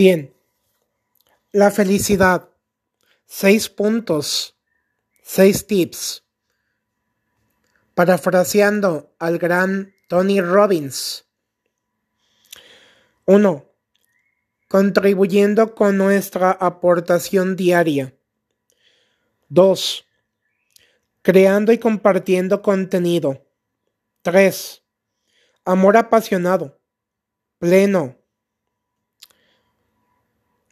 Bien, la felicidad. Seis puntos, seis tips. Parafraseando al gran Tony Robbins. 1. Contribuyendo con nuestra aportación diaria. 2. Creando y compartiendo contenido. 3. Amor apasionado, pleno,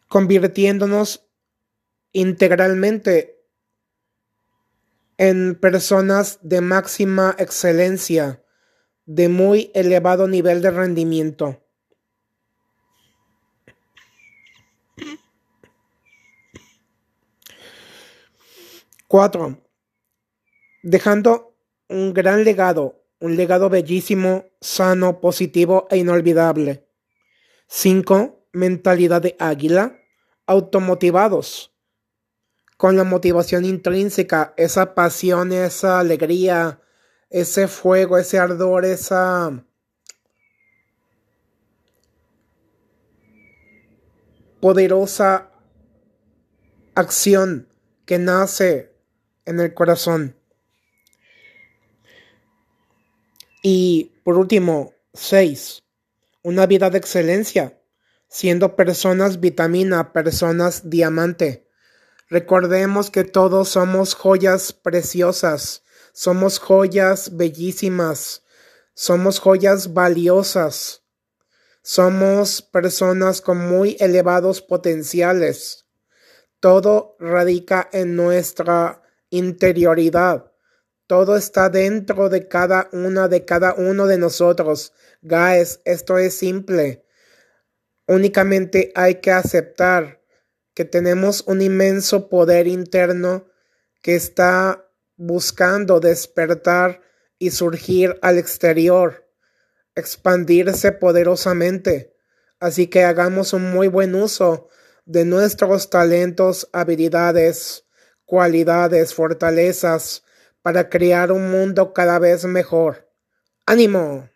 convirtiéndonos integralmente en personas de máxima excelencia, de muy elevado nivel de rendimiento. Cuatro, dejando un gran legado, un legado bellísimo, sano, positivo e inolvidable. Cinco, mentalidad de águila automotivados, con la motivación intrínseca, esa pasión, esa alegría, ese fuego, ese ardor, esa poderosa acción que nace en el corazón. Y por último, seis, una vida de excelencia siendo personas vitamina, personas diamante. Recordemos que todos somos joyas preciosas, somos joyas bellísimas, somos joyas valiosas, somos personas con muy elevados potenciales. Todo radica en nuestra interioridad. Todo está dentro de cada una de cada uno de nosotros. Guys, esto es simple. Únicamente hay que aceptar que tenemos un inmenso poder interno que está buscando despertar y surgir al exterior, expandirse poderosamente. Así que hagamos un muy buen uso de nuestros talentos, habilidades, cualidades, fortalezas para crear un mundo cada vez mejor. ¡Ánimo!